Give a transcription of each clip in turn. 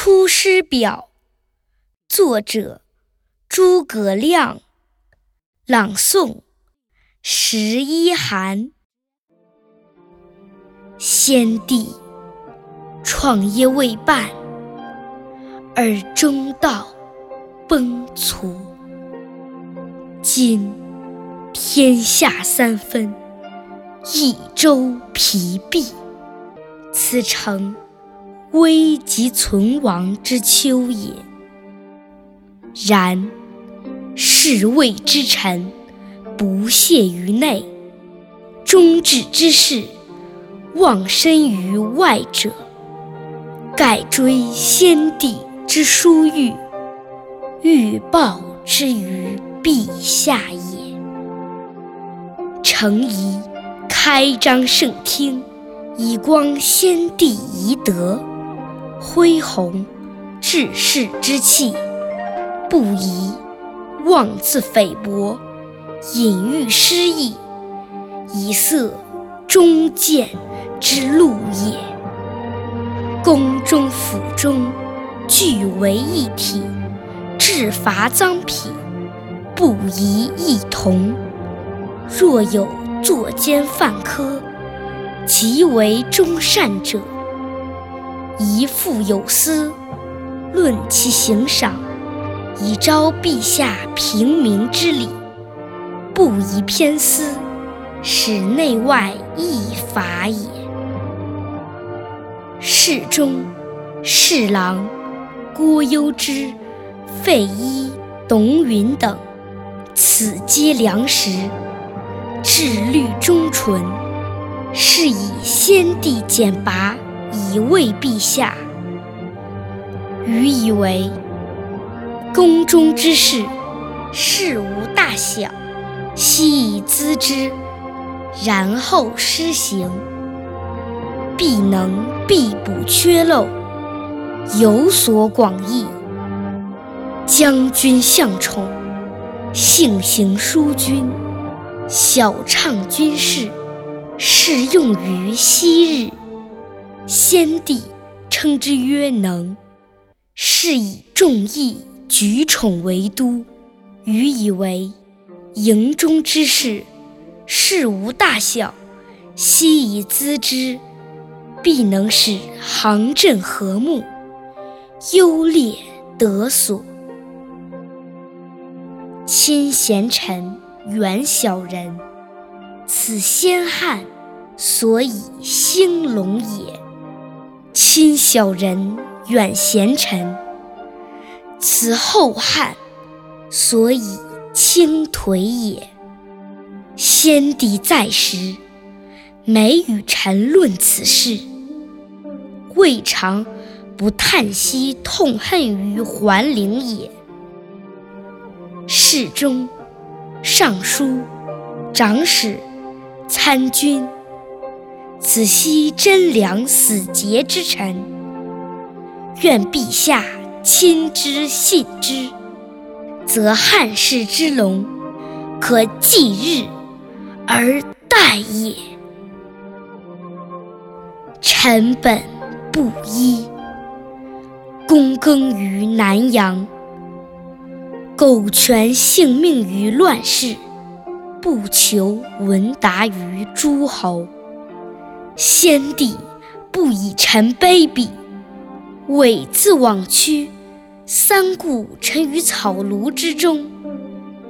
出师表》，作者诸葛亮，朗诵十一寒。先帝创业未半，而中道崩殂。今天下三分，益州疲弊，此诚危急存亡之秋也。然侍卫之臣不懈于内，忠志之士忘身于外者，盖追先帝之殊遇，欲报之于陛下也。诚宜开张圣听，以光先帝遗德，恢弘志士之气，不宜妄自菲薄，隐喻失意，以塞忠谏之路也。宫中府中俱为一体，制罚赃品不宜异同。若有作奸犯科，极为忠善者，宜付有司，论其刑赏，以昭陛下平明之理，不宜偏私，使内外异法也。侍中、侍郎郭攸之、费祎、董允等，此皆良实。志虑忠纯，是以先帝简拔以慰陛下。余以为，宫中之事，事无大小，悉以咨之，然后施行，必能必补缺漏，有所广益。将军向宠，性行淑均。晓畅军事，适用于昔日。先帝称之曰能，是以众议举宠为都。予以为营中之事，事无大小，悉以咨之，必能使行阵和睦，优劣得所。亲贤臣。远小人，此先汉所以兴隆也；亲小人，远贤臣，此后汉所以倾颓也。先帝在时，每与臣论此事，未尝不叹息痛恨于桓灵也。侍中。尚书、长史、参军，此悉贞良死节之臣，愿陛下亲之信之，则汉室之隆，可继日而待也。臣本布衣，躬耕于南阳。苟全性命于乱世，不求闻达于诸侯。先帝不以臣卑鄙，猥自枉屈，三顾臣于草庐之中，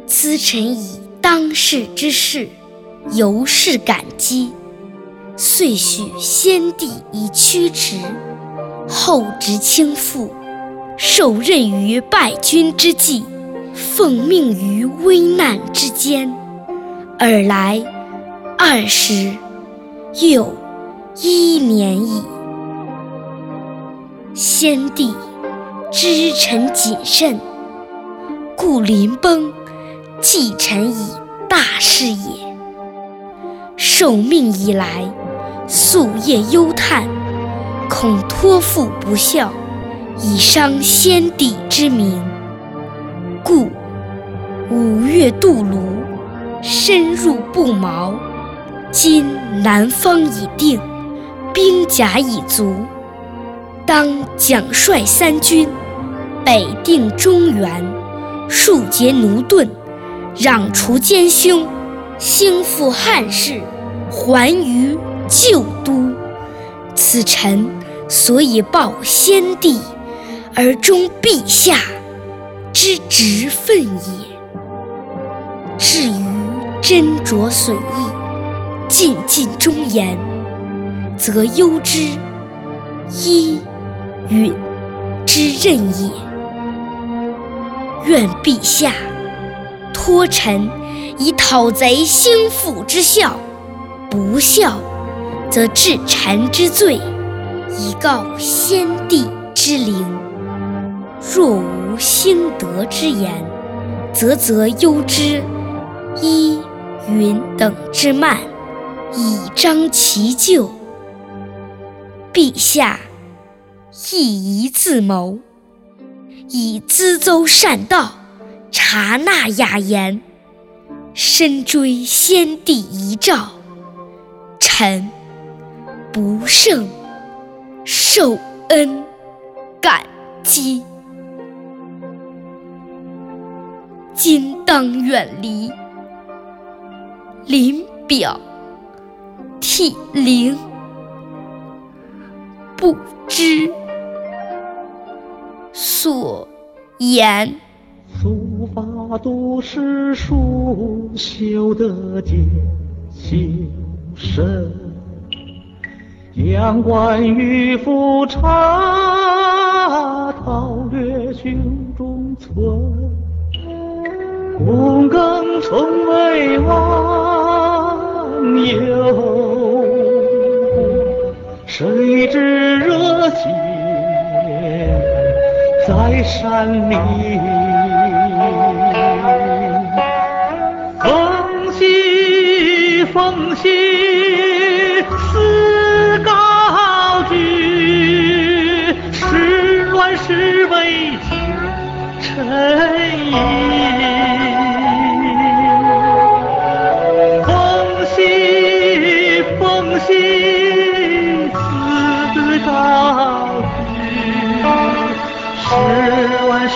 咨臣以当世之事，由是感激，遂许先帝以驱驰，后值倾覆，受任于败军之际。奉命于危难之间，尔来二十又一年矣。先帝知臣谨慎，故临崩寄臣以大事也。受命以来，夙夜忧叹，恐托付不效，以伤先帝之名。故五月渡泸，深入不毛。今南方已定，兵甲已足，当奖率三军，北定中原，庶竭奴钝，攘除奸凶，兴复汉室，还于旧都。此臣所以报先帝，而忠陛下之职分也。至于斟酌损益，尽尽忠言，则攸之伊允之任也。愿陛下托臣以讨贼兴复之效，不效，则治臣之罪，以告先帝之灵。若无兴德之言，则则攸之。依允等之慢，以彰其咎。陛下亦宜自谋，以咨邹善道，察纳雅言，深追先帝遗诏。臣不胜受恩感激，今当远离。临表涕零，不知所言。书法读诗书，修得见修身。阳关玉斧插，韬略胸中存。五更从未忘，有谁知见在山里？风起风起，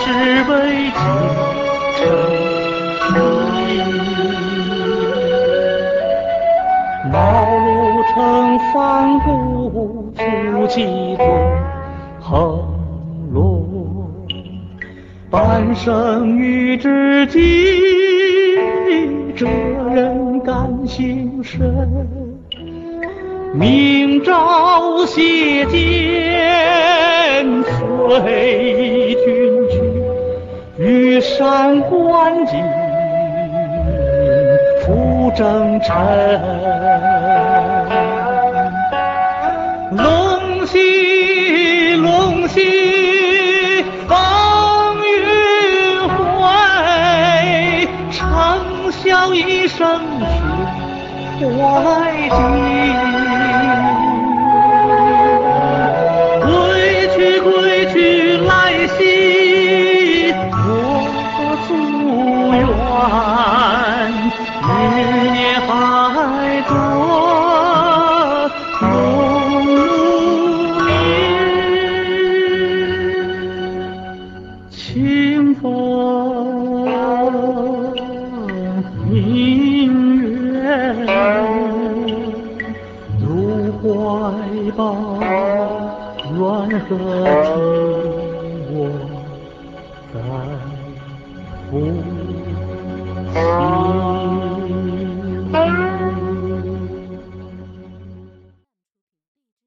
十万世为君称茅庐城翻古足几多横落，半生与知己，这人感情深。明朝谢剑随君去，玉山观景复征尘。龙戏龙戏风云会，长啸一声血怀瑾。怀抱，暖和听我在呼吸。